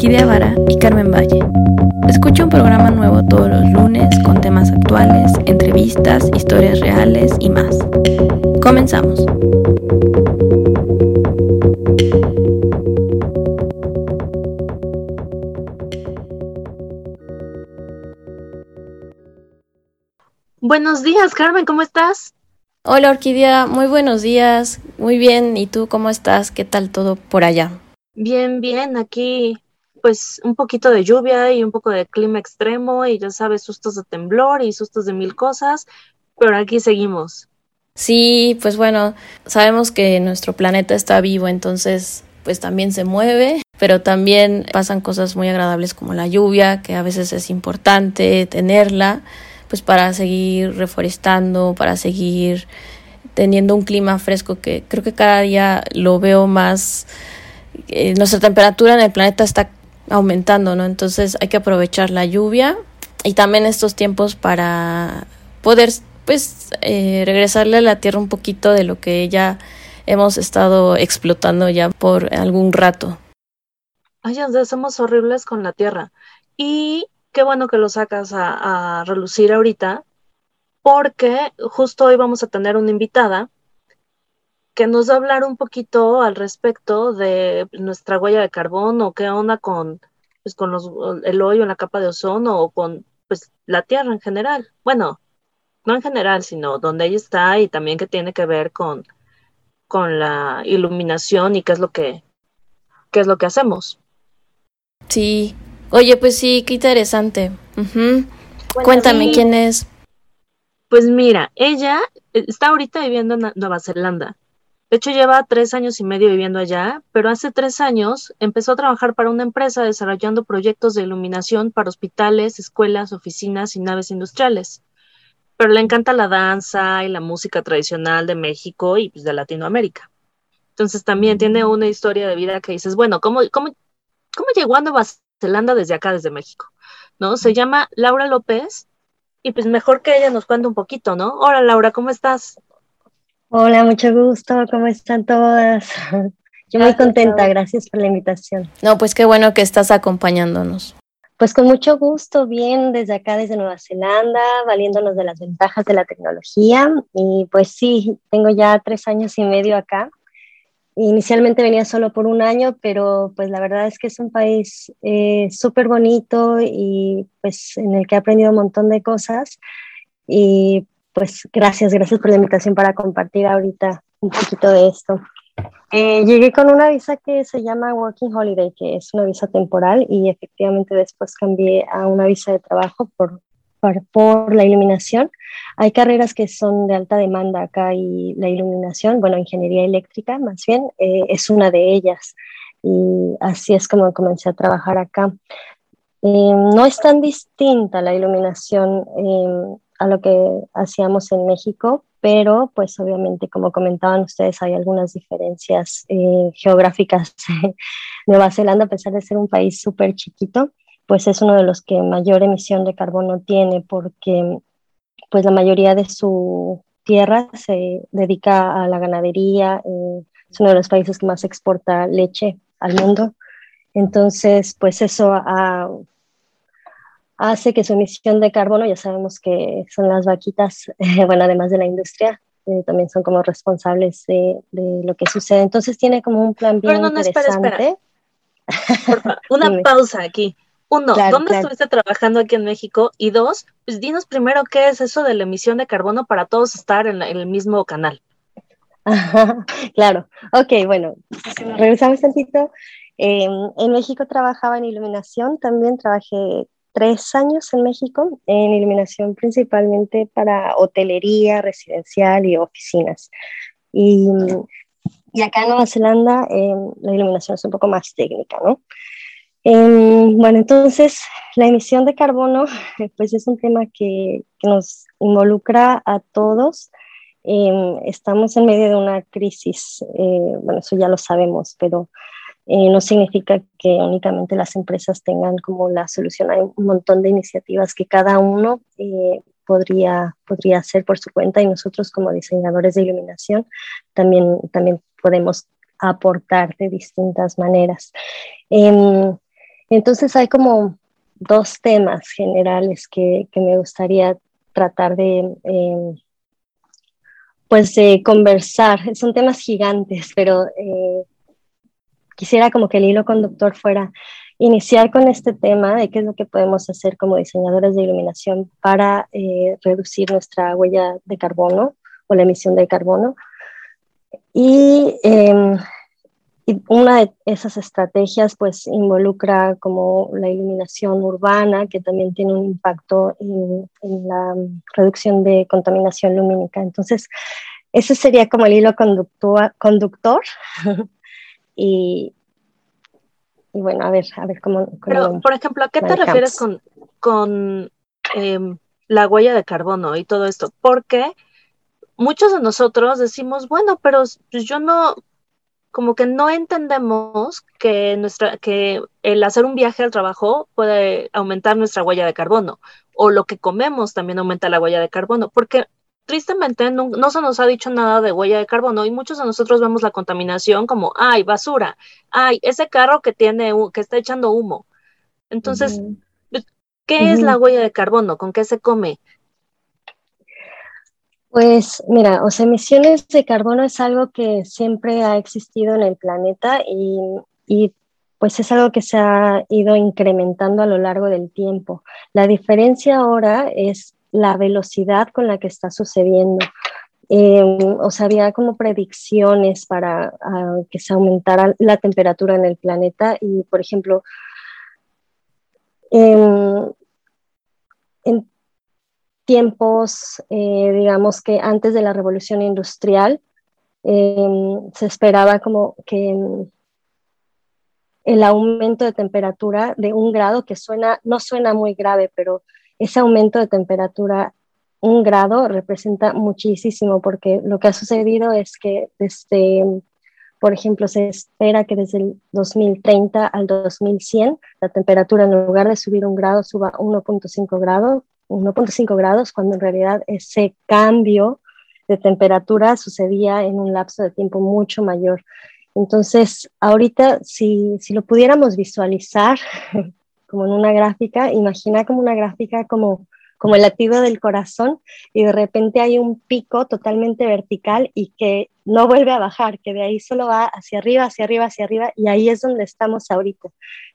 Orquídea Vara y Carmen Valle. Escucha un programa nuevo todos los lunes con temas actuales, entrevistas, historias reales y más. Comenzamos. Buenos días, Carmen, ¿cómo estás? Hola Orquídea, muy buenos días, muy bien, ¿y tú cómo estás? ¿Qué tal todo por allá? Bien, bien, aquí pues un poquito de lluvia y un poco de clima extremo y ya sabes, sustos de temblor y sustos de mil cosas, pero aquí seguimos. Sí, pues bueno, sabemos que nuestro planeta está vivo, entonces pues también se mueve, pero también pasan cosas muy agradables como la lluvia, que a veces es importante tenerla pues para seguir reforestando, para seguir teniendo un clima fresco que creo que cada día lo veo más, eh, nuestra temperatura en el planeta está aumentando, ¿no? Entonces hay que aprovechar la lluvia y también estos tiempos para poder pues eh, regresarle a la tierra un poquito de lo que ya hemos estado explotando ya por algún rato. Ay, ya somos horribles con la tierra. Y qué bueno que lo sacas a, relucir ahorita, porque justo hoy vamos a tener una invitada que nos va a hablar un poquito al respecto de nuestra huella de carbono, o qué onda con, pues, con los, el hoyo en la capa de ozono o con pues, la Tierra en general. Bueno, no en general, sino donde ella está y también que tiene que ver con, con la iluminación y qué es lo que, qué es lo que hacemos. Sí, Oye, pues sí, qué interesante. Cuéntame quién es. Pues mira, ella eh, está ahorita viviendo en Nueva Zelanda. De hecho, lleva tres años y medio viviendo allá, pero hace tres años empezó a trabajar para una empresa desarrollando proyectos de iluminación para hospitales, escuelas, oficinas y naves industriales. Pero le encanta la danza y la música tradicional de México y pues, de Latinoamérica. Entonces también tiene una historia de vida que dices, bueno, ¿cómo, cómo, cómo llegó a Nueva Zelanda desde acá, desde México, ¿no? Se llama Laura López y pues mejor que ella nos cuente un poquito, ¿no? Hola Laura, ¿cómo estás? Hola, mucho gusto, ¿cómo están todas? Yo muy contenta, gracias por la invitación. No, pues qué bueno que estás acompañándonos. Pues con mucho gusto, bien desde acá, desde Nueva Zelanda, valiéndonos de las ventajas de la tecnología. Y pues sí, tengo ya tres años y medio acá Inicialmente venía solo por un año, pero pues la verdad es que es un país eh, súper bonito y pues en el que he aprendido un montón de cosas. Y pues gracias, gracias por la invitación para compartir ahorita un poquito de esto. Eh, llegué con una visa que se llama Working Holiday, que es una visa temporal y efectivamente después cambié a una visa de trabajo por por, la iluminación. Hay carreras que son de alta demanda acá y la iluminación, bueno, ingeniería eléctrica más bien, eh, es una de ellas. Y así es como comencé a trabajar acá. Eh, no es tan distinta la iluminación eh, a lo que hacíamos en México, pero pues obviamente como comentaban ustedes hay algunas diferencias geográficas. Nueva Zelanda, a pesar de ser un país súper chiquito, pues es uno de los que mayor emisión de carbono tiene porque pues la mayoría de su tierra se dedica a la ganadería, eh, es uno de los países que más exporta leche al mundo. Entonces, pues eso hace que su emisión de carbono, ya sabemos que son las vaquitas, bueno, además de la industria, eh, también son como responsables de, lo que sucede. Entonces tiene como un plan bien interesante. Una pausa aquí. Uno, ¿dónde estuviste trabajando aquí en México? Y dos, pues dinos primero qué es eso de la emisión de carbono para todos estar en, el mismo canal. claro, ok, bueno, regresamos tantito. Em, en México trabajaba en iluminación, también trabajé tres años en México, en iluminación principalmente para hotelería, residencial y oficinas. Y, y acá en Nueva Zelanda em, la iluminación es un poco más técnica, ¿no? Em, bueno, entonces la emisión de carbono, pues es un tema que, nos involucra a todos. Em, estamos en medio de una crisis, eh, bueno, eso ya lo sabemos, pero eh, no significa que únicamente las empresas tengan como la solución. Hay un montón de iniciativas que cada uno eh, podría, podría hacer por su cuenta y nosotros como diseñadores de iluminación también, también podemos aportar de distintas maneras. Em, Entonces hay como dos temas generales que, me gustaría tratar de, em, pues de conversar. Son temas gigantes, pero eh, quisiera como que el hilo conductor fuera iniciar con este tema de qué es lo que podemos hacer como diseñadores de iluminación para eh, reducir nuestra huella de carbono o la emisión de carbono. Y, em, y, una de esas estrategias pues involucra como la iluminación urbana, que también tiene un impacto en, en la reducción de contaminación lumínica. Entonces, ese sería como el hilo conductor. y, y bueno, a ver, a ver cómo. Pero, por ejemplo, ¿a qué te refieres con, con em, la huella de carbono y todo esto? Porque muchos de nosotros decimos, bueno, pero pues yo no, como que no entendemos que nuestra, que el hacer un viaje al trabajo puede aumentar nuestra huella de carbono, o lo que comemos también aumenta la huella de carbono, porque tristemente no, se nos ha dicho nada de huella de carbono y muchos de nosotros vemos la contaminación como, ay, basura, ay, ese carro que tiene, que está echando humo. Entonces, pues, ¿qué es la huella de carbono? ¿Con qué se come? Pues mira, o sea, emisiones de carbono es algo que siempre ha existido en el planeta y, y pues es algo que se ha ido incrementando a lo largo del tiempo. La diferencia ahora es la velocidad con la que está sucediendo. Em, o sea, había como predicciones para ah, que se aumentara la temperatura en el planeta y, por ejemplo, en, tiempos, eh, digamos que antes de la revolución industrial, em, se esperaba como que el aumento de temperatura de un grado, que suena, no suena muy grave, pero ese aumento de temperatura un grado representa muchísimo porque lo que ha sucedido es que desde, por ejemplo, se espera que desde el 2030 al 2100 la temperatura en lugar de subir un grado suba 1.5 grados, 1.5 grados cuando en realidad ese cambio de temperatura sucedía en un lapso de tiempo mucho mayor. Entonces, ahorita, si, si lo pudiéramos visualizar, como en una gráfica, imagina como una gráfica como, como el latido del corazón y de repente hay un pico totalmente vertical y que no vuelve a bajar, que de ahí solo va hacia arriba, hacia arriba, hacia arriba y ahí es donde estamos ahorita.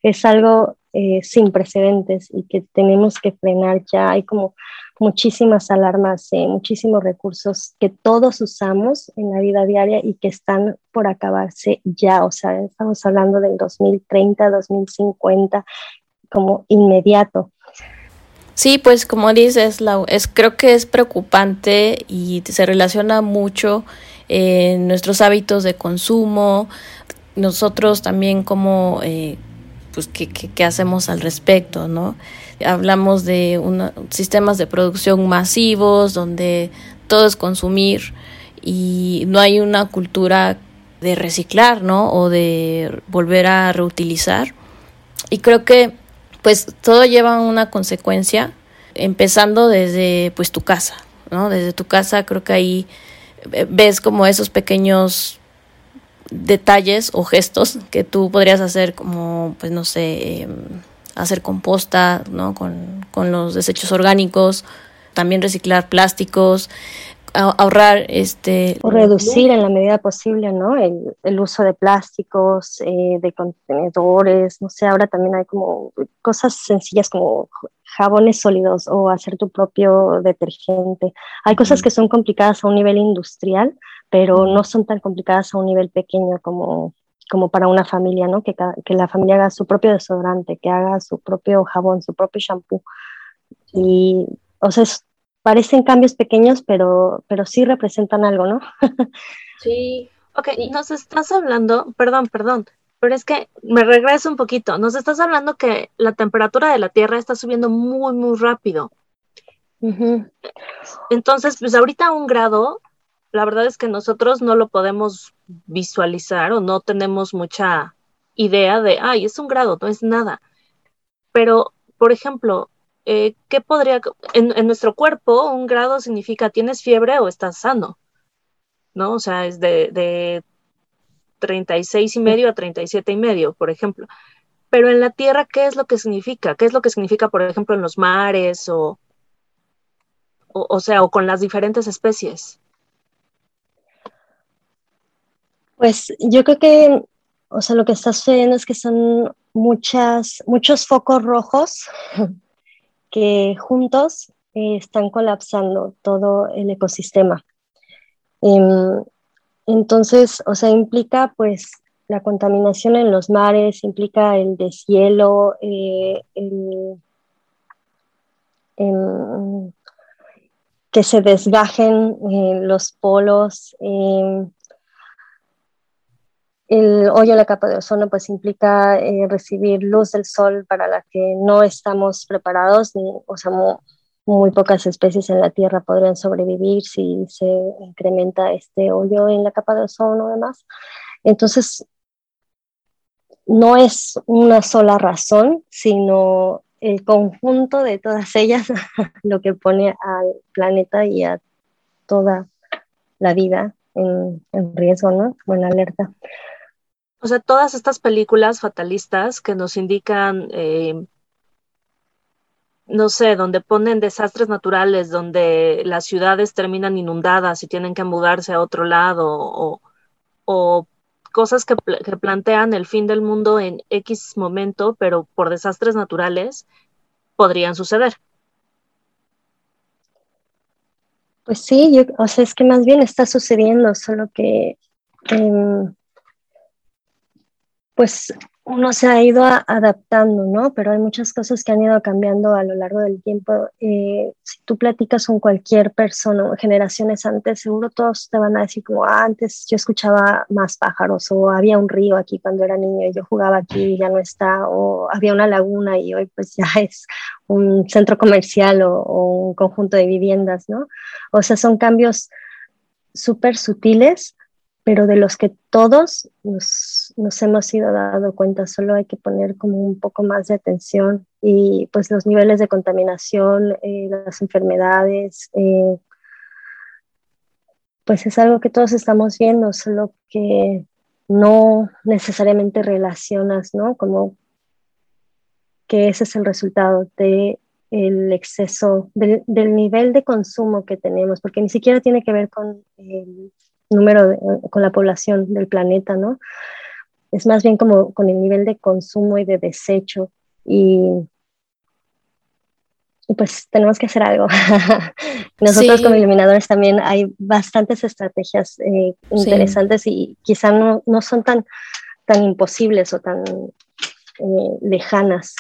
Es algo eh, sin precedentes y que tenemos que frenar ya. Hay como muchísimas alarmas, eh, muchísimos recursos que todos usamos en la vida diaria y que están por acabarse ya. O sea, estamos hablando del 2030, 2050 como inmediato. Sí, pues como dices, es, creo que es preocupante y se relaciona mucho en nuestros hábitos de consumo, nosotros también como, eh, pues, ¿qué, hacemos al respecto, no? Hablamos de sistemas de producción masivos donde todo es consumir y no hay una cultura de reciclar, ¿no? O de volver a reutilizar. Y creo que pues todo lleva una consecuencia, empezando desde pues tu casa, ¿no? Desde tu casa creo que ahí eh, ves como esos pequeños detalles o gestos que tú podrías hacer como, pues no sé, em, hacer composta, ¿no? Con, con los desechos orgánicos, también reciclar plásticos, ahorrar este o reducir en la medida posible no el, el uso de plásticos eh, de contenedores no sé ahora también hay como cosas sencillas como jabones sólidos o hacer tu propio detergente. Hay cosas que son complicadas a un nivel industrial pero no son tan complicadas a un nivel pequeño como como para una familia, ¿no? Que, que la familia haga su propio desodorante, que haga su propio jabón, su propio shampoo. Y, o sea, es parecen cambios pequeños, pero, pero sí representan algo, ¿no? sí. Ok, nos estás hablando, perdón, perdón, pero es que me regreso un poquito. Nos estás hablando que la temperatura de la Tierra está subiendo muy, muy rápido. Entonces, pues ahorita un grado, la verdad es que nosotros no lo podemos visualizar o no tenemos mucha idea de, ay, es un grado, no es nada. Pero, por ejemplo, eh, ¿qué podría, en, nuestro cuerpo, un grado significa tienes fiebre o estás sano, ¿no? O sea, es de, de 36 y medio a 37 y medio, por ejemplo. pero en la tierra, ¿qué es lo que significa? ¿Qué es lo que significa, por ejemplo, en los mares o, o, sea, o con las diferentes especies? Pues yo creo que, o sea, lo que está sucediendo es que son muchas, muchos focos rojos que juntos eh, están colapsando todo el ecosistema. Em, entonces, o sea, implica pues la contaminación en los mares, implica el deshielo, eh, que se desgajen eh, los polos. Eh, el hoyo en la capa de ozono pues implica recibir luz del sol para la que no estamos preparados, o sea, muy pocas especies en la Tierra podrían sobrevivir si se incrementa este hoyo en la capa de ozono además. Entonces, no es una sola razón, sino el conjunto de todas ellas lo que pone al planeta y a toda la vida en, riesgo, ¿no? En alerta. O sea, todas estas películas fatalistas que nos indican, eh, no sé, donde ponen desastres naturales, donde las ciudades terminan inundadas y tienen que mudarse a otro lado, o, cosas que, plantean el fin del mundo en X momento, pero por desastres naturales, podrían suceder. Pues sí, yo, o sea, es que más bien está sucediendo, solo que em, pues uno se ha ido adaptando, ¿no? Pero hay muchas cosas que han ido cambiando a lo largo del tiempo. Eh, si tú platicas con cualquier persona, generaciones antes, seguro todos te van a decir como, ah, antes yo escuchaba más pájaros, o había un río aquí cuando era niño y yo jugaba aquí y ya no está, o había una laguna y hoy pues ya es un centro comercial o, o un conjunto de viviendas, ¿no? O sea, son cambios súper sutiles pero de los que todos nos, nos, hemos ido dando cuenta, solo hay que poner como un poco más de atención y pues los niveles de contaminación, eh, las enfermedades, eh, pues es algo que todos estamos viendo, solo que no necesariamente relacionas, ¿no? Como que ese es el resultado de el exceso, del, del nivel de consumo que tenemos, porque ni siquiera tiene que ver con el número con la población del planeta, ¿no? Es más bien como con el nivel de consumo y de desecho y, pues tenemos que hacer algo. Nosotros como iluminadores también hay bastantes estrategias eh, interesantes y quizá no, no, son tan, tan imposibles o tan eh, lejanas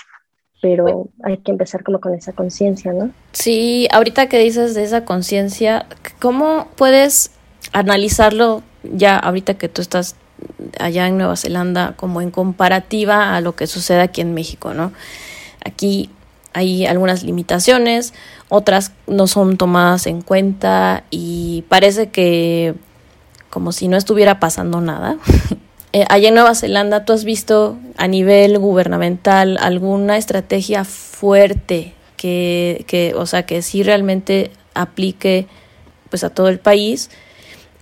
pero hay que empezar como con esa conciencia, ¿no? Sí, ahorita que dices de esa conciencia, ¿cómo puedes analizarlo ya ahorita que tú estás allá en Nueva Zelanda como en comparativa a lo que sucede aquí en México, ¿no? Aquí hay algunas limitaciones, otras no son tomadas en cuenta y parece que como si no estuviera pasando nada. Eh, allá en Nueva Zelanda, ¿tú has visto a nivel gubernamental alguna estrategia fuerte que, que o sea, que sí realmente aplique pues a todo el país?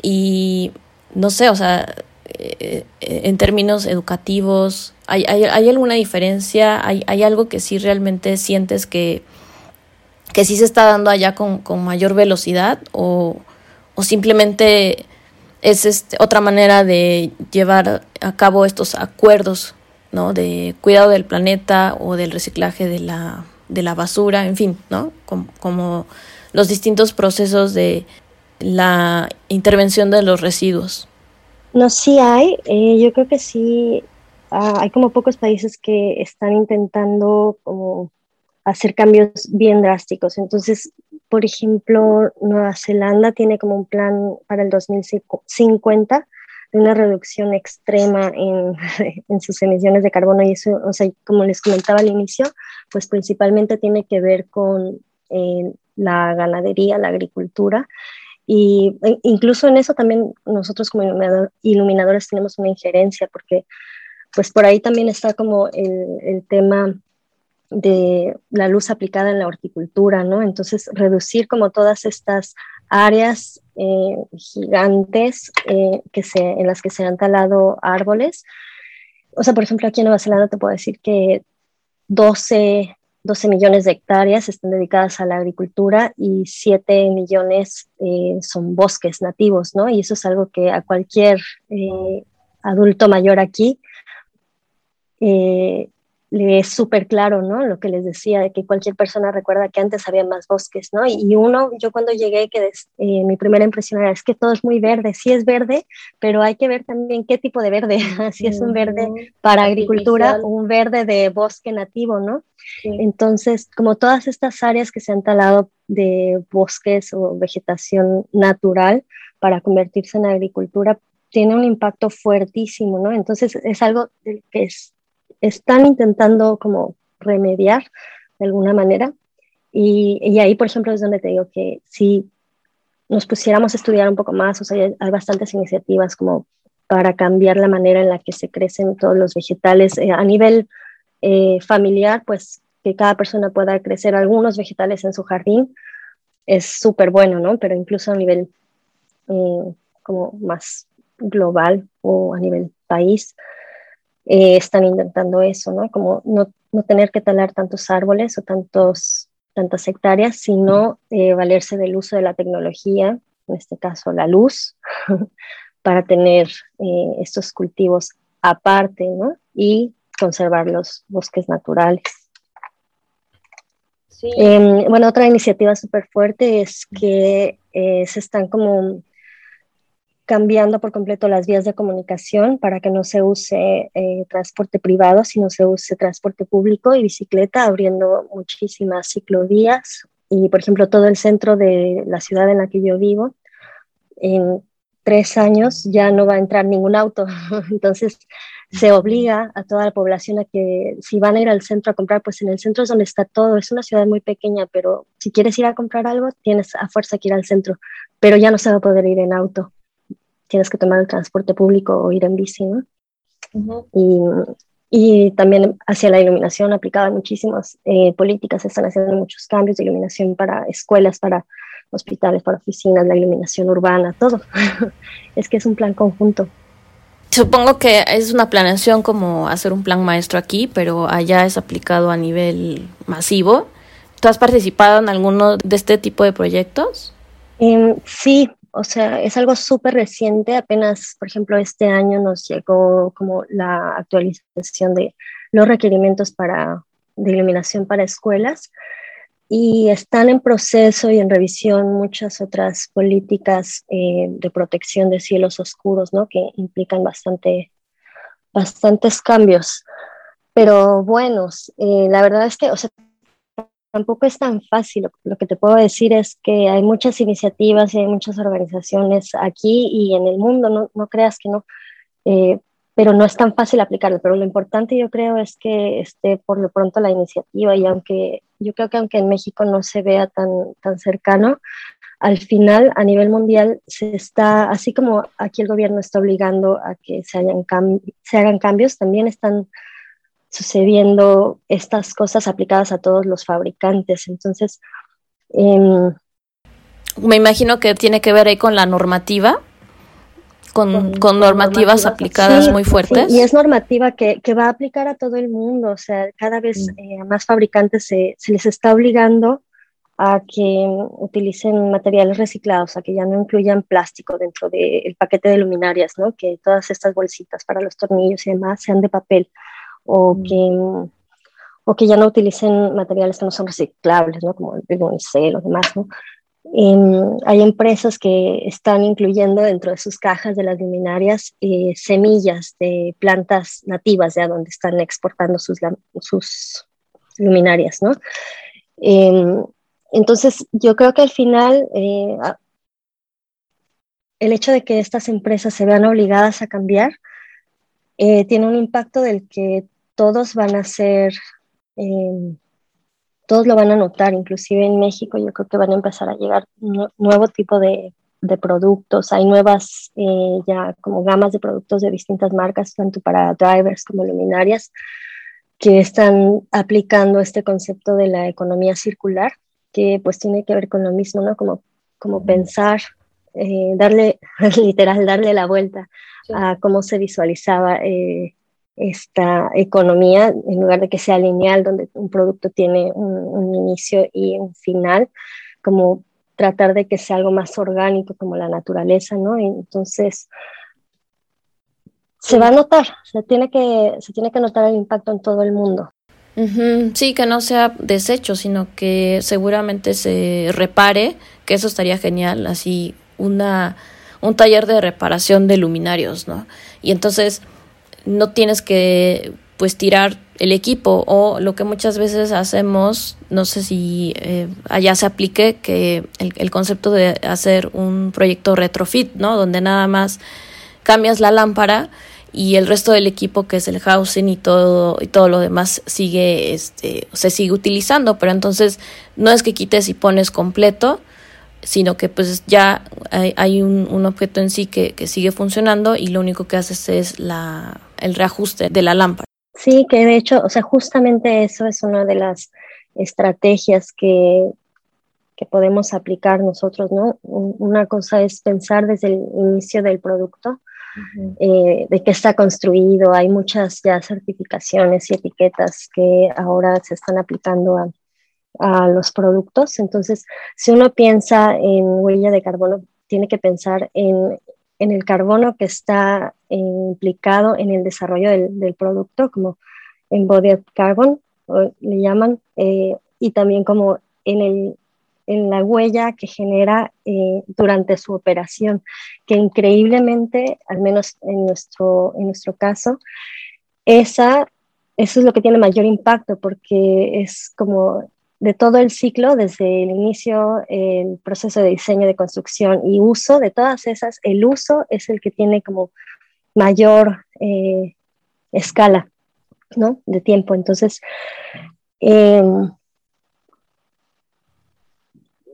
Y no sé, o sea, eh, eh, en términos educativos, ¿hay, hay, hay alguna diferencia? ¿Hay, ¿Hay, algo que sí realmente sientes que, que sí se está dando allá con, con mayor velocidad o, o simplemente es este, otra manera de llevar a cabo estos acuerdos ¿no? de cuidado del planeta o del reciclaje de la, de la basura, en fin, ¿no? como, como los distintos procesos de, la intervención de los residuos? No, sí hay. Eh, yo creo que sí. Ah, hay como pocos países que están intentando como hacer cambios bien drásticos. Entonces, por ejemplo, Nueva Zelanda tiene como un plan para el 2050 de una reducción extrema en, en, sus emisiones de carbono y eso, o sea, como les comentaba al inicio, pues principalmente tiene que ver con eh, la ganadería, la agricultura y e, incluso en eso también nosotros como iluminadores tenemos una injerencia, porque pues por ahí también está como el, tema de la luz aplicada en la horticultura, ¿no? Entonces, reducir como todas estas áreas eh, gigantes eh, que se, en las que se han talado árboles, o sea, por ejemplo, aquí en Nueva Zelanda te puedo decir que 12, 12 millones de hectáreas están dedicadas a la agricultura y 7 millones eh, son bosques nativos, ¿no? Y eso es algo que a cualquier eh, adulto mayor aquí eh, es súper claro, ¿no? Lo que les decía, de que cualquier persona recuerda que antes había más bosques, ¿no? Y uno, yo cuando llegué, que eh, mi primera impresión era, es que todo es muy verde, sí es verde, pero hay que ver también qué tipo de verde, si es un verde para agricultura un verde de bosque nativo, ¿no? Entonces, como todas estas áreas que se han talado de bosques o vegetación natural para convertirse en agricultura, tiene un impacto fuertísimo, ¿no? Entonces, es algo que es están intentando como remediar de alguna manera. Y, ahí, por ejemplo, es donde te digo que si nos pusiéramos a estudiar un poco más, o sea, hay bastantes iniciativas como para cambiar la manera en la que se crecen todos los vegetales eh, a nivel eh, familiar, pues que cada persona pueda crecer algunos vegetales en su jardín es súper bueno, ¿no? Pero incluso a nivel eh, como más global o a nivel país, eh, están intentando eso, ¿no? Como no, no, tener que talar tantos árboles o tantos, tantas hectáreas, sino eh, valerse del uso de la tecnología, en este caso la luz, para tener eh, estos cultivos aparte, ¿no? Y conservar los bosques naturales. Sí. Em, bueno, otra iniciativa súper fuerte es que se están como cambiando por completo las vías de comunicación para que no se use eh, transporte privado, sino se use transporte público y bicicleta, abriendo muchísimas ciclovías. Y, por ejemplo, todo el centro de la ciudad en la que yo vivo, en tres años ya no va a entrar ningún auto. Entonces, se obliga a toda la población a que si van a ir al centro a comprar, pues en el centro es donde está todo. Es una ciudad muy pequeña, pero si quieres ir a comprar algo, tienes a fuerza que ir al centro, pero ya no se va a poder ir en auto tienes que tomar el transporte público o ir en bici, ¿no? y, y, también hacia la iluminación aplicada muchísimas eh, políticas, están haciendo muchos cambios de iluminación para escuelas, para hospitales, para oficinas, la iluminación urbana, todo. es que es un plan conjunto. Supongo que es una planeación como hacer un plan maestro aquí, pero allá es aplicado a nivel masivo. ¿Tú has participado en alguno de este tipo de proyectos? Eh, sí, o sea, es algo súper reciente, apenas, por ejemplo, este año nos llegó como la actualización de los requerimientos para, de iluminación para escuelas y están en proceso y en revisión muchas otras políticas eh, de protección de cielos oscuros, ¿no? Que implican bastante, bastantes cambios, pero buenos. Eh, la verdad es que, o sea, tampoco es tan fácil. Lo, que te puedo decir es que hay muchas iniciativas y hay muchas organizaciones aquí y en el mundo, no, no creas que no, eh, pero no es tan fácil aplicarlo. Pero lo importante yo creo es que esté por lo pronto la iniciativa y aunque yo creo que aunque en México no se vea tan, tan cercano, al final a nivel mundial se está, así como aquí el gobierno está obligando a que se, hayan se hagan cambios, también están sucediendo estas cosas aplicadas a todos los fabricantes. Entonces, em, me imagino que tiene que ver ahí con la normativa, con, con, normativas, aplicadas muy fuertes. y es normativa que, que, va a aplicar a todo el mundo, o sea, cada vez mm. eh, más fabricantes se, se, les está obligando a que utilicen materiales reciclados, a que ya no incluyan plástico dentro del paquete de luminarias, ¿no? que todas estas bolsitas para los tornillos y demás sean de papel o, mm. que, o que ya no utilicen materiales que no son reciclables, ¿no? como el unicel o demás. ¿no? Em, hay empresas que están incluyendo dentro de sus cajas de las luminarias eh, semillas de plantas nativas, de donde están exportando sus, sus luminarias. ¿no? Em, entonces, yo creo que al final eh, el hecho de que estas empresas se vean obligadas a cambiar eh, tiene un impacto del que todos van a ser, em, todos lo van a notar, inclusive en México yo creo que van a empezar a llegar un nuevo tipo de, de productos, hay nuevas eh, ya como gamas de productos de distintas marcas, tanto para drivers como luminarias, que están aplicando este concepto de la economía circular, que pues tiene que ver con lo mismo, ¿no? Como, como pensar, eh, darle, literal, darle la vuelta a cómo se visualizaba eh, esta economía, en lugar de que sea lineal, donde un producto tiene un, inicio y un final, como tratar de que sea algo más orgánico como la naturaleza, ¿no? Entonces, se va a notar, se tiene que, se tiene que notar el impacto en todo el mundo. Sí, que no sea desecho, sino que seguramente se repare, que eso estaría genial, así una un taller de reparación de luminarios, ¿no? Y entonces no tienes que pues tirar el equipo o lo que muchas veces hacemos, no sé si eh, allá se aplique, que el, el, concepto de hacer un proyecto retrofit, ¿no? Donde nada más cambias la lámpara y el resto del equipo que es el housing y todo y todo lo demás sigue este se sigue utilizando pero entonces no es que quites y pones completo sino que pues ya hay, un, un, objeto en sí que, que, sigue funcionando y lo único que haces es la, el reajuste de la lámpara. Sí, que de hecho, o sea, justamente eso es una de las estrategias que, que podemos aplicar nosotros, ¿no? Una cosa es pensar desde el inicio del producto, eh, de qué está construido. Hay muchas ya certificaciones y etiquetas que ahora se están aplicando a, a los productos. Entonces, si uno piensa en huella de carbono, tiene que pensar en, en el carbono que está implicado en el desarrollo del, del producto, como embodied carbon, le llaman, eh, y también como en, el, en la huella que genera eh, durante su operación, que increíblemente, al menos en nuestro, en nuestro caso, esa, eso es lo que tiene mayor impacto porque es como de todo el ciclo, desde el inicio, el proceso de diseño, de construcción y uso, de todas esas, el uso es el que tiene como mayor eh, escala ¿no? de tiempo. Entonces, em,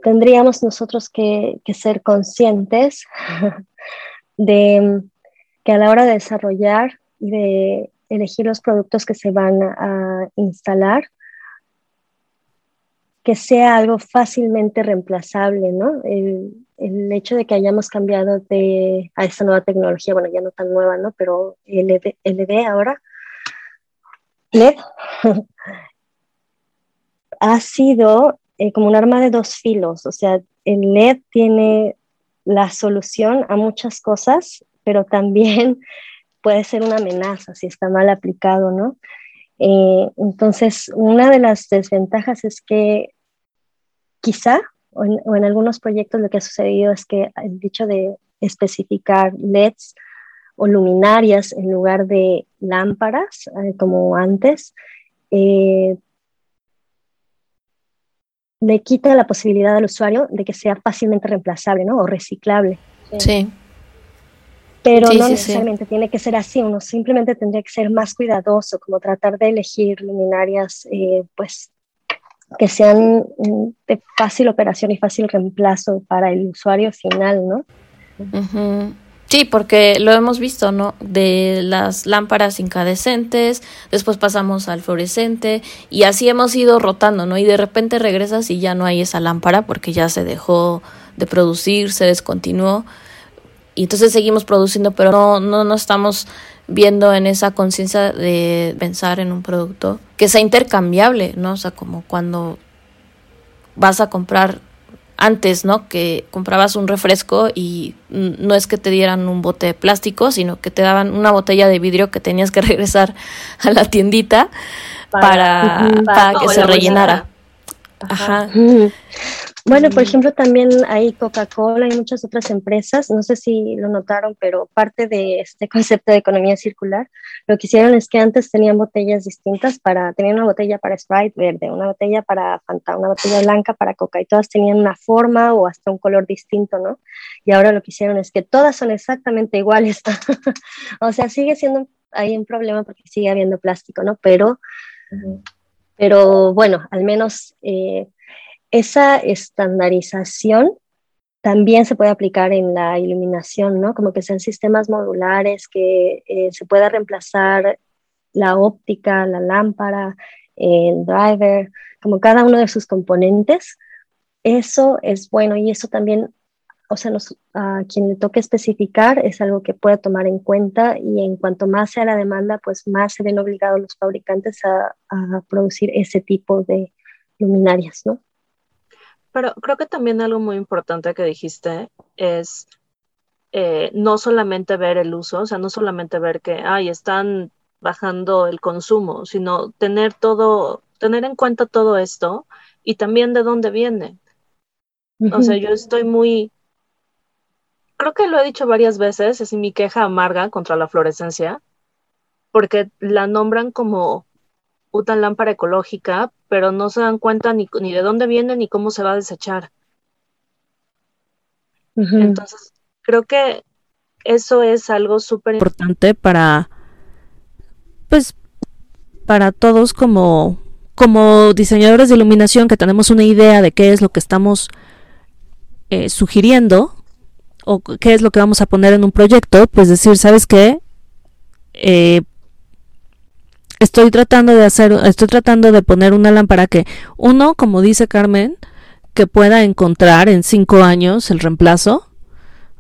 tendríamos nosotros que, que ser conscientes de que a la hora de desarrollar y de elegir los productos que se van a instalar, que sea algo fácilmente reemplazable, ¿no? El, hecho de que hayamos cambiado de, a esta nueva tecnología, bueno, ya no tan nueva, ¿no? Pero LED, LED ahora, LED, ha sido eh, como un arma de dos filos, o sea, el LED tiene la solución a muchas cosas, pero también puede ser una amenaza si está mal aplicado, ¿no? Eh, entonces, una de las desventajas es que quizá, o en, algunos proyectos lo que ha sucedido es que el dicho de especificar LEDs o luminarias en lugar de lámparas, eh, como antes, eh, le quita la posibilidad al usuario de que sea fácilmente reemplazable ¿no? o reciclable. Sí pero no necesariamente tiene que ser así, uno simplemente tendría que ser más cuidadoso, como tratar de elegir luminarias eh, pues que sean mm, de fácil operación y fácil reemplazo para el usuario final, ¿no? Sí, porque lo hemos visto, ¿no? De las lámparas incandescentes, después pasamos al fluorescente y así hemos ido rotando, ¿no? Y de repente regresas y ya no hay esa lámpara porque ya se dejó de producir, se descontinuó y entonces seguimos produciendo, pero no, no, no estamos viendo en esa conciencia de pensar en un producto que sea intercambiable, ¿no? O sea, como cuando vas a comprar antes, ¿no? Que comprabas un refresco y no es que te dieran un bote de plástico, sino que te daban una botella de vidrio que tenías que regresar a la tiendita para, para, que se rellenara. Ajá. Bueno, por ejemplo, también hay Coca-Cola y muchas otras empresas, no sé si lo notaron, pero parte de este concepto de economía circular, lo que hicieron es que antes tenían botellas distintas para, tenían una botella para Sprite verde, una botella para Fanta, una botella blanca para Coca, y todas tenían una forma o hasta un color distinto, ¿no? Y ahora lo que hicieron es que todas son exactamente iguales. o sea, sigue siendo ahí un problema porque sigue habiendo plástico, ¿no? Pero, pero bueno, al menos... Eh, esa estandarización también se puede aplicar en la iluminación, ¿no? Como que sean sistemas modulares, que eh, se pueda reemplazar la óptica, la lámpara, el driver, como cada uno de sus componentes. Eso es bueno y eso también o sea, a quien le toque especificar es algo que puede tomar en cuenta y en cuanto más sea la demanda, pues más se ven obligados los fabricantes a, producir ese tipo de luminarias, ¿no? Pero creo que también algo muy importante que dijiste es eh, no solamente ver el uso, o sea, no solamente ver que, ay, están bajando el consumo, sino tener todo, tener en cuenta todo esto y también de dónde viene. O sea, yo estoy muy, creo que lo he dicho varias veces, es mi queja amarga contra la fluorescencia, porque la nombran como una lámpara ecológica, pero no se dan cuenta ni, ni de dónde viene ni cómo se va a desechar. Entonces, creo que eso es algo súper importante para, pues, para todos como, como diseñadores de iluminación que tenemos una idea de qué es lo que estamos eh, sugiriendo o qué es lo que vamos a poner en un proyecto, pues decir, ¿sabes qué? Eh, estoy tratando de hacer, estoy tratando de poner una lámpara que, uno, como dice Carmen, que pueda encontrar en cinco años el reemplazo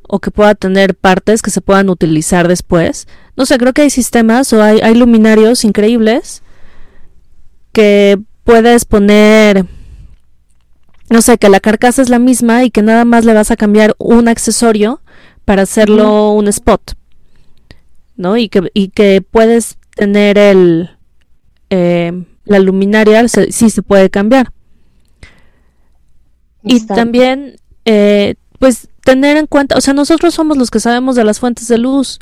o que pueda tener partes que se puedan utilizar después. No sé, creo que hay sistemas o hay, hay luminarios increíbles que puedes poner no sé, que la carcasa es la misma y que nada más le vas a cambiar un accesorio para hacerlo un spot, ¿no? Y que, y que puedes tener el, eh, la luminaria, sí se puede cambiar. Y también, eh, pues, tener en cuenta, o sea, nosotros somos los que sabemos de las fuentes de luz,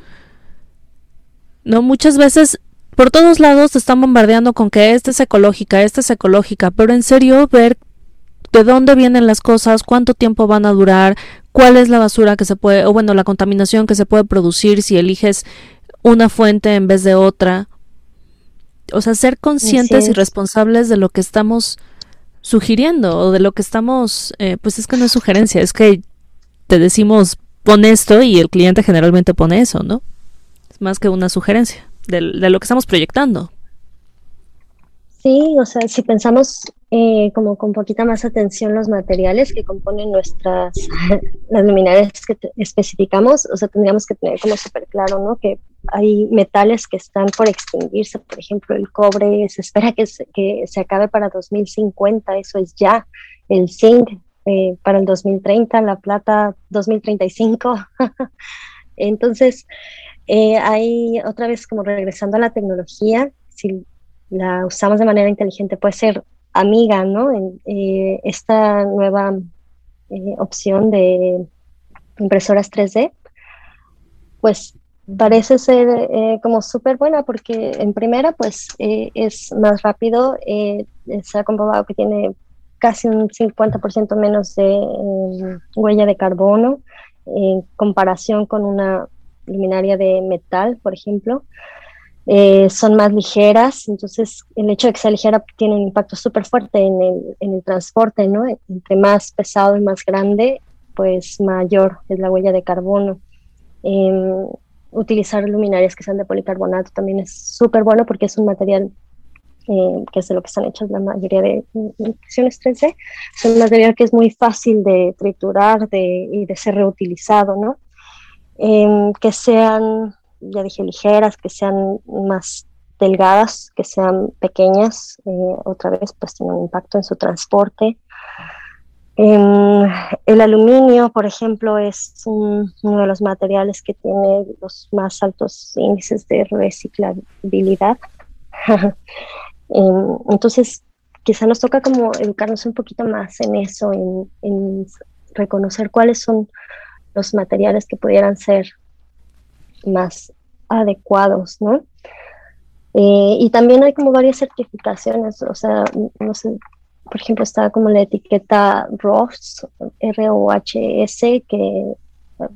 ¿no? Muchas veces por todos lados te están bombardeando con que esta es ecológica, esta es ecológica, pero en serio ver de dónde vienen las cosas, cuánto tiempo van a durar, cuál es la basura que se puede, o bueno, la contaminación que se puede producir si eliges una fuente en vez de otra. O sea, ser conscientes y responsables de lo que estamos sugiriendo o de lo que estamos, eh, pues es que no es sugerencia, es que te decimos pon esto y el cliente generalmente pone eso, ¿no? Es más que una sugerencia de, de lo que estamos proyectando. Sí, o sea, si pensamos eh, como con poquita más atención los materiales que componen nuestras, las luminarias que especificamos, o sea, tendríamos que tener como súper claro, ¿no? Que hay metales que están por extinguirse, por ejemplo, el cobre se espera que se, que se acabe para 2050, eso es ya, el zinc eh, para el 2030, la plata 2035. Entonces, eh, hay otra vez como regresando a la tecnología, si la usamos de manera inteligente, puede ser amiga, ¿no? En, eh, esta nueva opción de impresoras 3D, pues parece ser eh, como súper buena porque en primera pues es más rápido, se ha comprobado que tiene casi un 50% menos de huella de carbono en comparación con una luminaria de metal, por ejemplo. Eh, son más ligeras, entonces el hecho de que sea ligera tiene un impacto súper fuerte en el, en el, transporte, ¿no? Entre más pesado y más grande, pues mayor es la huella de carbono. Em, utilizar luminarias que sean de policarbonato también es súper bueno porque es un material eh, que es de lo que están hechas la mayoría de impresiones 3D, es un material que es muy fácil de triturar de, y de ser reutilizado, ¿no? Em, que sean ya dije, ligeras, que sean más delgadas, que sean pequeñas, eh, otra vez pues tiene un impacto en su transporte. Em, el aluminio, por ejemplo, es uno de los materiales que tiene los más altos índices de reciclabilidad. Em, entonces, quizá nos toca como educarnos un poquito más en eso, en, reconocer cuáles son los materiales que pudieran ser más adecuados, ¿no? Eh, y también hay como varias certificaciones, o sea, no sé, por ejemplo, está como la etiqueta ROHS, R-O-H-S, que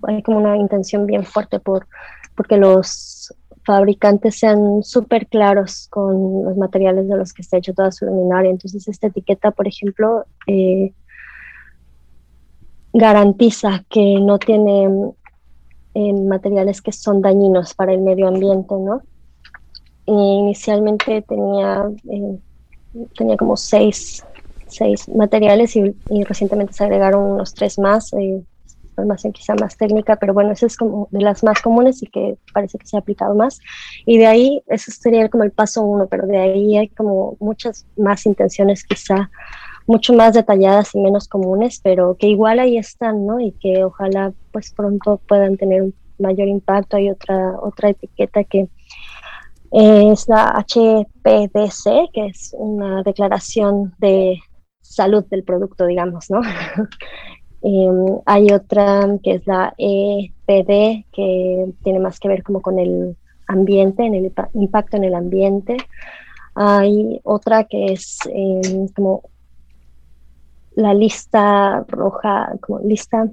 hay como una intención bien fuerte por porque los fabricantes sean súper claros con los materiales de los que está hecho toda su luminaria. Entonces, esta etiqueta, por ejemplo, eh, garantiza que no tiene en materiales que son dañinos para el medio ambiente, ¿no? inicialmente tenía, eh, tenía como seis, seis materiales y, recientemente se agregaron unos tres más. Eh, quizá más técnica, pero bueno, esa es como de las más comunes y que parece que se ha aplicado más. Y de ahí, eso sería como el paso uno, pero de ahí hay como muchas más intenciones quizá mucho más detalladas y menos comunes, pero que igual ahí están, ¿no? Y que ojalá pues pronto puedan tener un mayor impacto. Hay otra, otra etiqueta que es la HPDC, que es una declaración de salud del producto, digamos, ¿no? Em, hay otra que es la EPD, que tiene más que ver como con el ambiente, en el impacto en el ambiente. Hay otra que es em, como la lista roja, como lista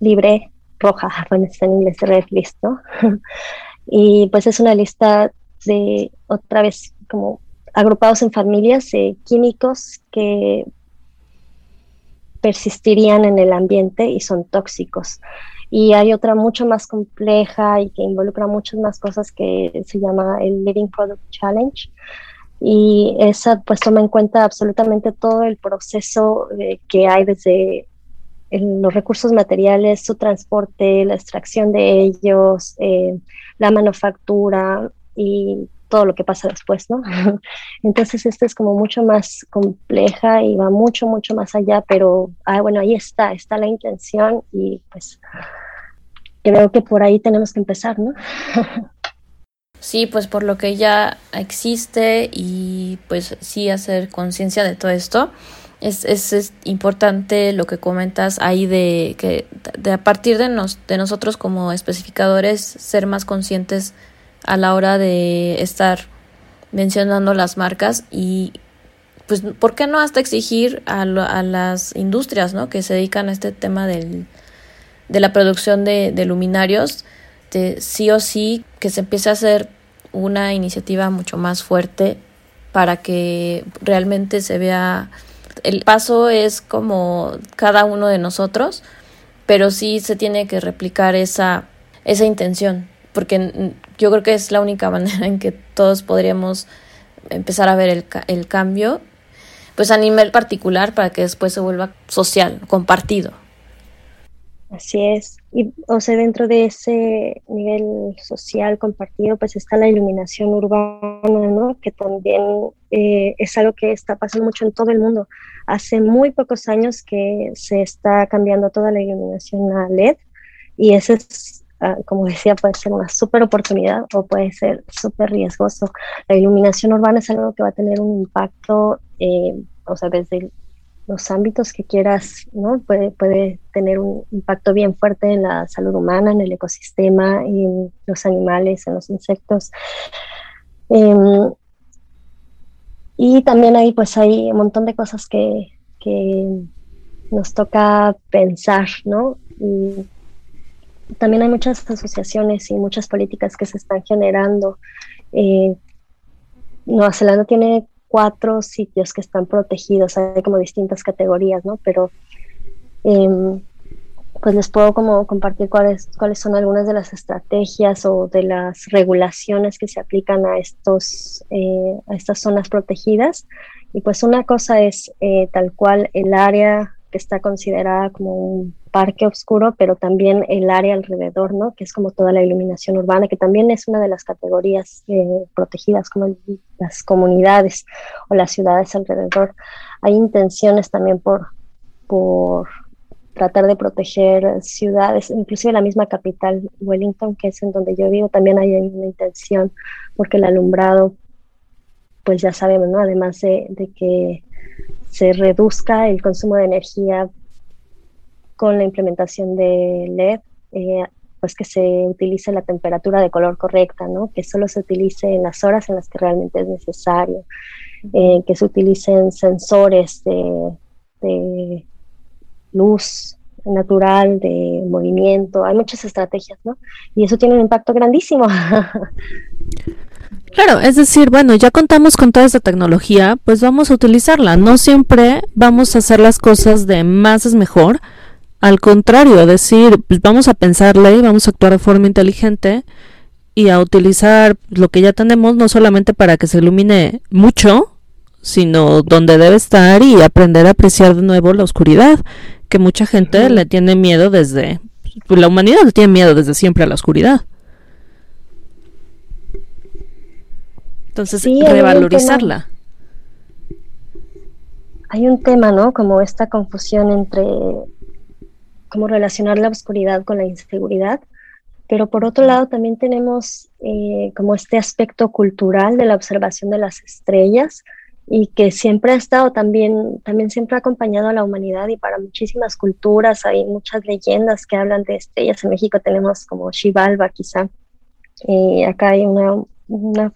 libre roja, bueno, está en inglés red listo. y pues es una lista de, otra vez, como agrupados en familias de químicos que persistirían en el ambiente y son tóxicos. Y hay otra mucho más compleja y que involucra muchas más cosas que se llama el Living Product Challenge. Y esa pues toma en cuenta absolutamente todo el proceso eh, que hay desde los recursos materiales, su transporte, la extracción de ellos, eh, la manufactura y todo lo que pasa después, ¿no? Entonces, esta es como mucho más compleja y va mucho, mucho más allá, pero ah, bueno, ahí está, está la intención y pues creo que por ahí tenemos que empezar, ¿no? Sí, pues por lo que ya existe y pues sí hacer conciencia de todo esto. Es, es, importante lo que comentas ahí de que de a partir de, nos, de nosotros como especificadores ser más conscientes a la hora de estar mencionando las marcas y pues por qué no hasta exigir a, a las industrias ¿no? que se dedican a este tema del, de la producción de, de luminarios de sí o sí que se empiece a hacer una iniciativa mucho más fuerte para que realmente se vea el paso es como cada uno de nosotros pero sí se tiene que replicar esa esa intención porque yo creo que es la única manera en que todos podríamos empezar a ver el, el cambio, pues a nivel particular para que después se vuelva social, compartido. Así es. Y, o sea, dentro de ese nivel social compartido, pues está la iluminación urbana, ¿no? Que también eh, es algo que está pasando mucho en todo el mundo. Hace muy pocos años que se está cambiando toda la iluminación a LED y ese es Ah, como decía, puede ser una súper oportunidad o puede ser súper riesgoso. La iluminación urbana es algo que va a tener un impacto, eh, o sea, desde los ámbitos que quieras, ¿no? Puede, puede tener un impacto bien fuerte en la salud humana, en el ecosistema, en los animales, en los insectos. Em, y también ahí pues hay un montón de cosas que, que nos toca pensar, ¿no? Y también hay muchas asociaciones y muchas políticas que se están generando. Eh, Nueva Zelanda tiene cuatro sitios que están protegidos, hay como distintas categorías, ¿no? Pero em, pues les puedo como compartir cuáles, cuáles son algunas de las estrategias o de las regulaciones que se aplican a, estos, eh, a estas zonas protegidas. Y pues una cosa es eh, tal cual el área que está considerada como un parque oscuro, pero también el área alrededor, ¿no? Que es como toda la iluminación urbana, que también es una de las categorías eh, protegidas, como las comunidades o las ciudades alrededor. Hay intenciones también por, por tratar de proteger ciudades, inclusive la misma capital, Wellington, que es en donde yo vivo, también hay una intención, porque el alumbrado, pues ya sabemos, ¿no? Además de, de que se reduzca el consumo de energía con la implementación de LED, eh, pues que se utilice la temperatura de color correcta, ¿no? que solo se utilice en las horas en las que realmente es necesario, eh, que se utilicen sensores de, de, luz natural, de movimiento, hay muchas estrategias, ¿no? Y eso tiene un impacto grandísimo. Claro, es decir, bueno, ya contamos con toda esta tecnología, pues vamos a utilizarla. No siempre vamos a hacer las cosas de más es mejor, al contrario, decir, pues vamos a pensarle y vamos a actuar de forma inteligente y a utilizar lo que ya tenemos no solamente para que se ilumine mucho, sino donde debe estar y aprender a apreciar de nuevo la oscuridad, que mucha gente le tiene miedo desde... Pues, la humanidad le tiene miedo desde siempre a la oscuridad. Entonces, revalorizarla. Hay un tema, ¿no? Como esta confusión entre cómo relacionar la oscuridad con la inseguridad, pero por otro lado también tenemos eh, como este aspecto cultural de la observación de las estrellas y que siempre ha estado también, también siempre ha acompañado a la humanidad y para muchísimas culturas hay muchas leyendas que hablan de estrellas. En México tenemos como Xibalba quizá, y acá hay una, una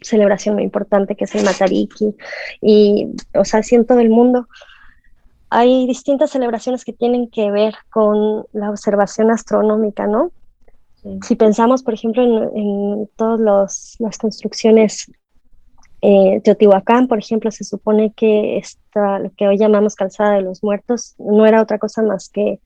celebración muy importante que es el Matariki y, o sea, así en todo el mundo. Hay distintas celebraciones que tienen que ver con la observación astronómica, ¿no? Si pensamos, por ejemplo, en, todas las construcciones eh, Teotihuacán, por ejemplo, se supone que esta, lo que hoy llamamos calzada de los muertos no era otra cosa más que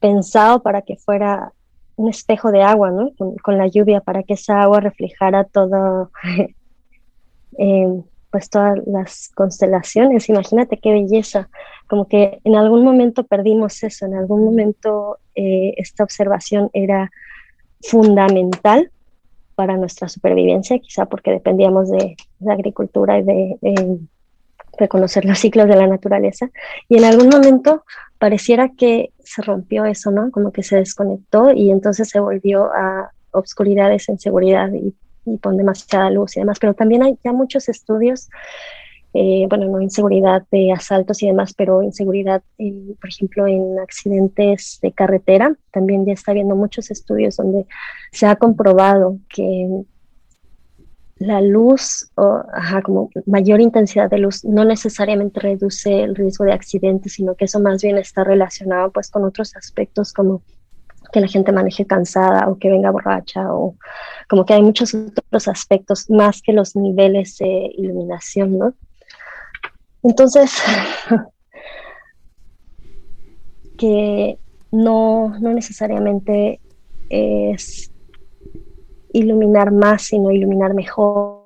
pensado para que fuera un espejo de agua, ¿no? Con, la lluvia, para que esa agua reflejara todo, eh, pues todas las constelaciones. Imagínate qué belleza. Como que en algún momento perdimos eso, en algún momento eh, esta observación era fundamental para nuestra supervivencia, quizá porque dependíamos de la agricultura y de, de, reconocer los ciclos de la naturaleza. Y en algún momento pareciera que se rompió eso, ¿no? Como que se desconectó y entonces se volvió a obscuridades, inseguridad y, y pon demasiada luz y demás. Pero también hay ya muchos estudios eh, bueno, no inseguridad de asaltos y demás, pero inseguridad, por ejemplo, en accidentes de carretera. También ya está habiendo muchos estudios donde se ha comprobado que la luz, o como mayor intensidad de luz, no necesariamente reduce el riesgo de accidentes, sino que eso más bien está relacionado pues con otros aspectos como que la gente maneje cansada o que venga borracha o como que hay muchos otros aspectos más que los niveles de iluminación, ¿no? Entonces, que no, no necesariamente es iluminar más, sino iluminar mejor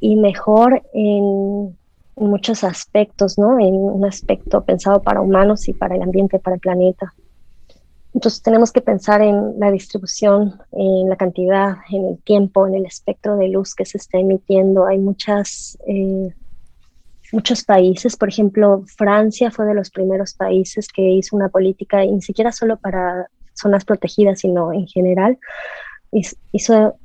y mejor en, muchos aspectos, ¿no? En un aspecto pensado para humanos y para el ambiente, para el planeta. Entonces tenemos que pensar en la distribución, en la cantidad, en el tiempo, en el espectro de luz que se está emitiendo. Hay muchas eh, muchos países, por ejemplo, Francia fue de los primeros países que hizo una política, ni siquiera solo para zonas protegidas, sino en general, hizo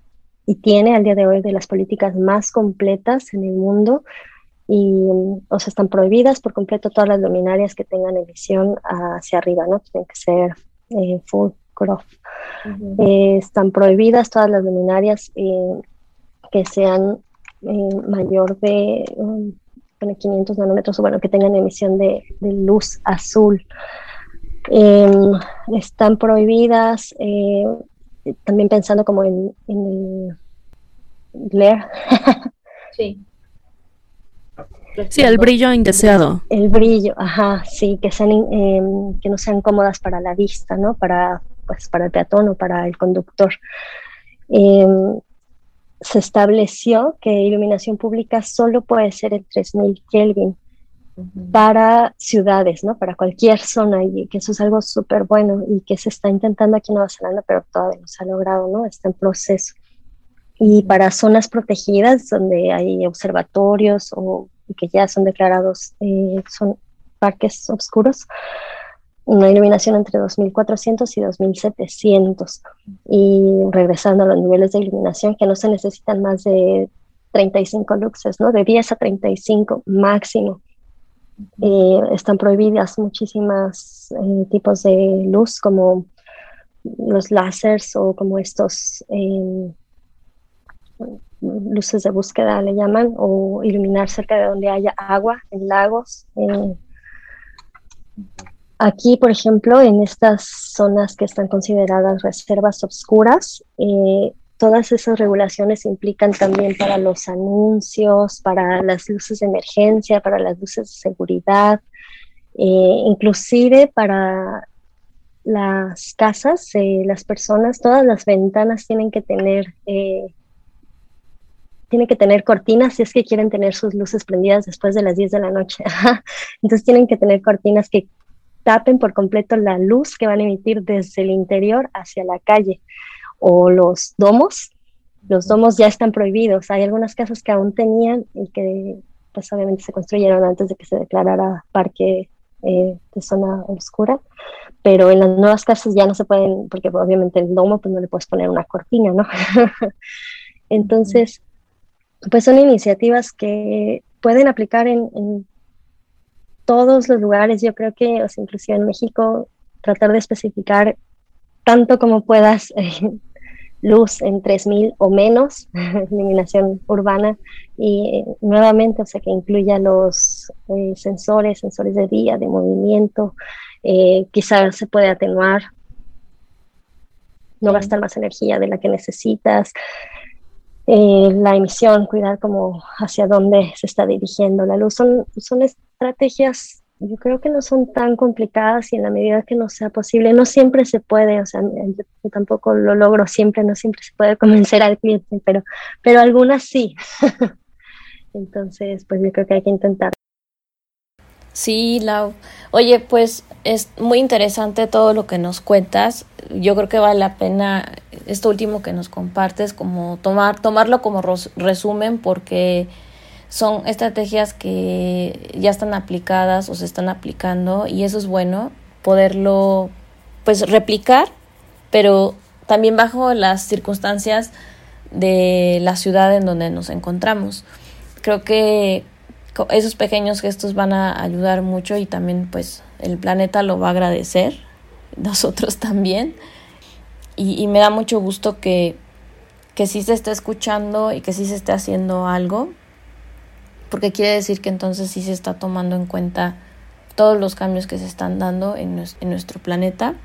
y tiene al día de hoy de las políticas más completas en el mundo y o sea, están prohibidas por completo todas las luminarias que tengan emisión hacia arriba, ¿no? Tienen que ser eh, full cut eh, están prohibidas todas las luminarias eh, que sean mayor de um, 500 nanómetros, o bueno, que tengan emisión de, luz azul. Em, están prohibidas, eh, también pensando como en, el glare. sí. Sí, el brillo indeseado. El brillo, ajá, sí, que sean em, que no sean cómodas para la vista, ¿no? Para pues para el peatón o para el conductor. Em, se estableció que iluminación pública solo puede ser en 3000 Kelvin para ciudades, ¿no? Para cualquier zona y que eso es algo súper bueno y que se está intentando aquí en Nueva Zelanda, pero todavía no se ha logrado, ¿no? Está en proceso. Y para zonas protegidas donde hay observatorios o que ya son declarados, eh, son parques oscuros, una iluminación entre 2400 y 2700 y regresando a los niveles de iluminación que no se necesitan más de 35 luxes, ¿no? De 10 a 35 máximo. Eh, están prohibidas muchísimas eh, tipos de luz como los láseres o como estos eh, luces de búsqueda le llaman o iluminar cerca de donde haya agua en lagos Aquí, por ejemplo, en estas zonas que están consideradas reservas obscuras, eh, todas esas regulaciones implican también para los anuncios, para las luces de emergencia, para las luces de seguridad, eh, inclusive para las casas, eh, las personas, todas las ventanas tienen que tener tienen que tener cortinas si es que quieren tener sus luces prendidas después de las 10 de la noche. Entonces tienen que tener cortinas que tapen por completo la luz que van a emitir desde el interior hacia la calle. O los domos, los domos ya están prohibidos. Hay algunas casas que aún tenían y que pues obviamente se construyeron antes de que se declarara parque eh, de zona oscura, pero en las nuevas casas ya no se pueden, porque obviamente el domo pues no le puedes poner una cortina, ¿no? Entonces, pues son iniciativas que pueden aplicar en, en, todos los lugares, yo creo que, o sea, inclusive en México, tratar de especificar tanto como puedas eh, luz en 3000 o menos, iluminación urbana, y eh, nuevamente, o sea, que incluya los eh, sensores, sensores de día, de movimiento, eh, quizás se puede atenuar, no gastar más energía de la que necesitas, la emisión, cuidar como hacia dónde se está dirigiendo la luz, son, son estrategias yo creo que no son tan complicadas y en la medida que no sea posible, no siempre se puede, o sea, yo tampoco lo logro siempre, no siempre se puede convencer al cliente, pero, pero algunas sí. Entonces, pues yo creo que hay que intentar. Sí, Lau. Oye, pues es muy interesante todo lo que nos cuentas. Yo creo que vale la pena esto último que nos compartes, como tomar, tomarlo como resumen, porque son estrategias que ya están aplicadas o se están aplicando y eso es bueno poderlo pues replicar pero también bajo las circunstancias de la ciudad en donde nos encontramos creo que esos pequeños gestos van a ayudar mucho y también pues el planeta lo va a agradecer nosotros también y, me da mucho gusto que que sí se esté escuchando y que sí se esté haciendo algo porque quiere decir que entonces sí se está tomando en cuenta todos los cambios que se están dando en, nuestro planeta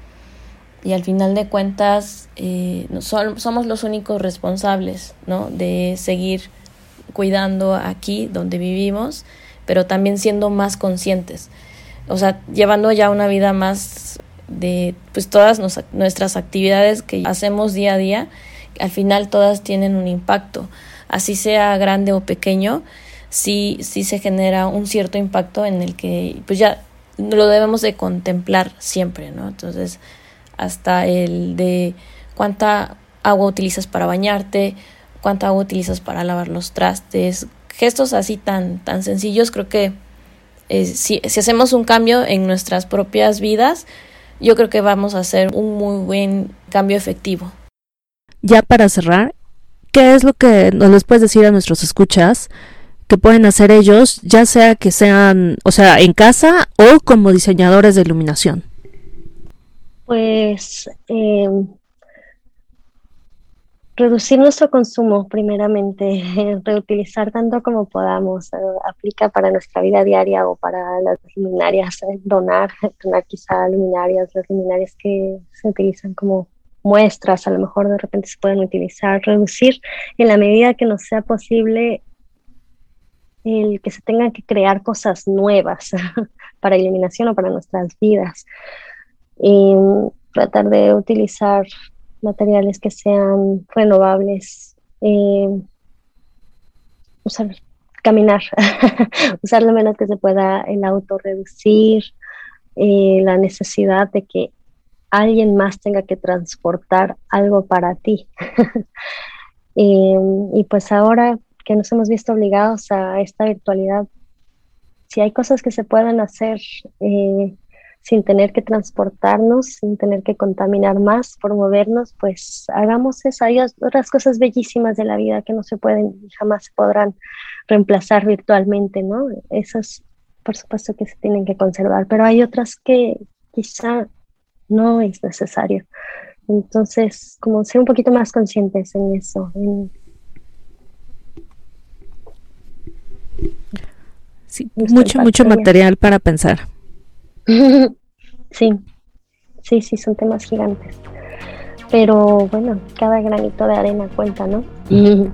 y al final de cuentas eh, somos los únicos responsables ¿no? de seguir cuidando aquí donde vivimos, pero también siendo más conscientes, o sea, llevando ya una vida más de pues todas nuestras actividades que hacemos día a día, al final todas tienen un impacto, así sea grande o pequeño, sí, sí se genera un cierto impacto en el que pues ya lo debemos de contemplar siempre, ¿no? Entonces, hasta el de cuánta agua utilizas para bañarte, cuánta agua utilizas para lavar los trastes, gestos así tan, tan sencillos, creo que eh, si, si hacemos un cambio en nuestras propias vidas, yo creo que vamos a hacer un muy buen cambio efectivo. Ya para cerrar, ¿qué es lo que nos puedes decir a nuestros escuchas que pueden hacer ellos, ya sea que sean, o sea, en casa o como diseñadores de iluminación? Pues em, reducir nuestro consumo primeramente, reutilizar tanto como podamos, eh, aplica para nuestra vida diaria o para las luminarias, eh, donar, donar quizá luminarias, las luminarias que se utilizan como muestras, a lo mejor de repente se pueden utilizar, reducir en la medida que nos sea posible el que se tengan que crear cosas nuevas para iluminación o para nuestras vidas. Y tratar de utilizar materiales que sean renovables, eh, usar, caminar, usar lo menos que se pueda el auto, reducir eh, la necesidad de que alguien más tenga que transportar algo para ti. y pues ahora que nos hemos visto obligados a esta virtualidad, si hay cosas que se pueden hacer eh, sin tener que transportarnos, sin tener que contaminar más por movernos, pues hagamos eso. Hay otras cosas bellísimas de la vida que no se pueden y jamás se podrán reemplazar virtualmente, ¿no? Esas, por supuesto que se tienen que conservar, pero hay otras que quizá no es necesario. Entonces, como ser un poquito más conscientes en eso, en Sí, mucho, mucho material para pensar. sí, sí, sí, son temas gigantes. Pero bueno, cada granito de arena cuenta, ¿no?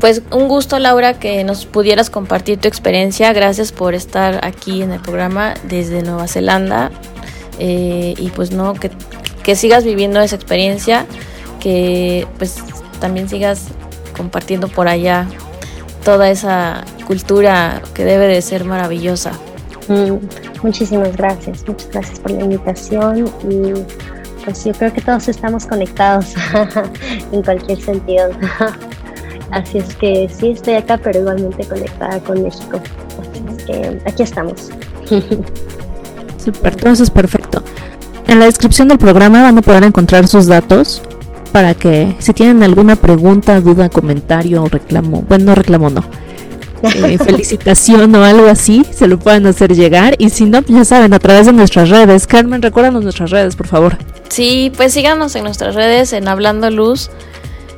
Pues un gusto, Laura, que nos pudieras compartir tu experiencia. Gracias por estar aquí en el programa desde Nueva Zelanda. Eh, y pues no, que, que sigas viviendo esa experiencia, que pues también sigas compartiendo por allá toda esa cultura que debe de ser maravillosa. Muchísimas gracias, muchas gracias por la invitación y pues yo creo que todos estamos conectados en cualquier sentido. Así es que sí estoy acá, pero igualmente conectada con México. Así es que aquí estamos. Super, entonces perfecto. En la descripción del programa van a poder encontrar sus datos para que si tienen alguna pregunta, duda, comentario o reclamo, bueno, no reclamo, no, eh, felicitación o algo así, se lo puedan hacer llegar. Y si no, ya saben, a través de nuestras redes. Carmen, recuérdanos nuestras redes, por favor. Sí, pues síganos en nuestras redes, en Hablando Luz.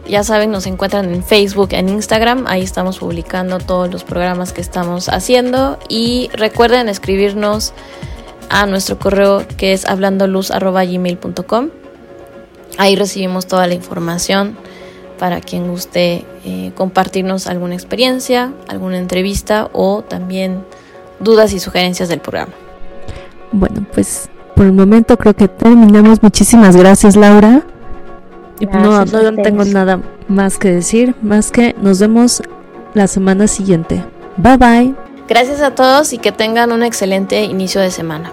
Ya saben, nos encuentran en Facebook, en Instagram. Ahí estamos publicando todos los programas que estamos haciendo. Y recuerden escribirnos a nuestro correo que es hablandoluz.gmail.com. Ahí recibimos toda la información para quien guste eh, compartirnos alguna experiencia, alguna entrevista o también dudas y sugerencias del programa. Bueno, pues por el momento creo que terminamos. Muchísimas gracias, Laura. no, no tengo nada más que decir, más que nos vemos la semana siguiente. Bye bye. Gracias a todos y que tengan un excelente inicio de semana.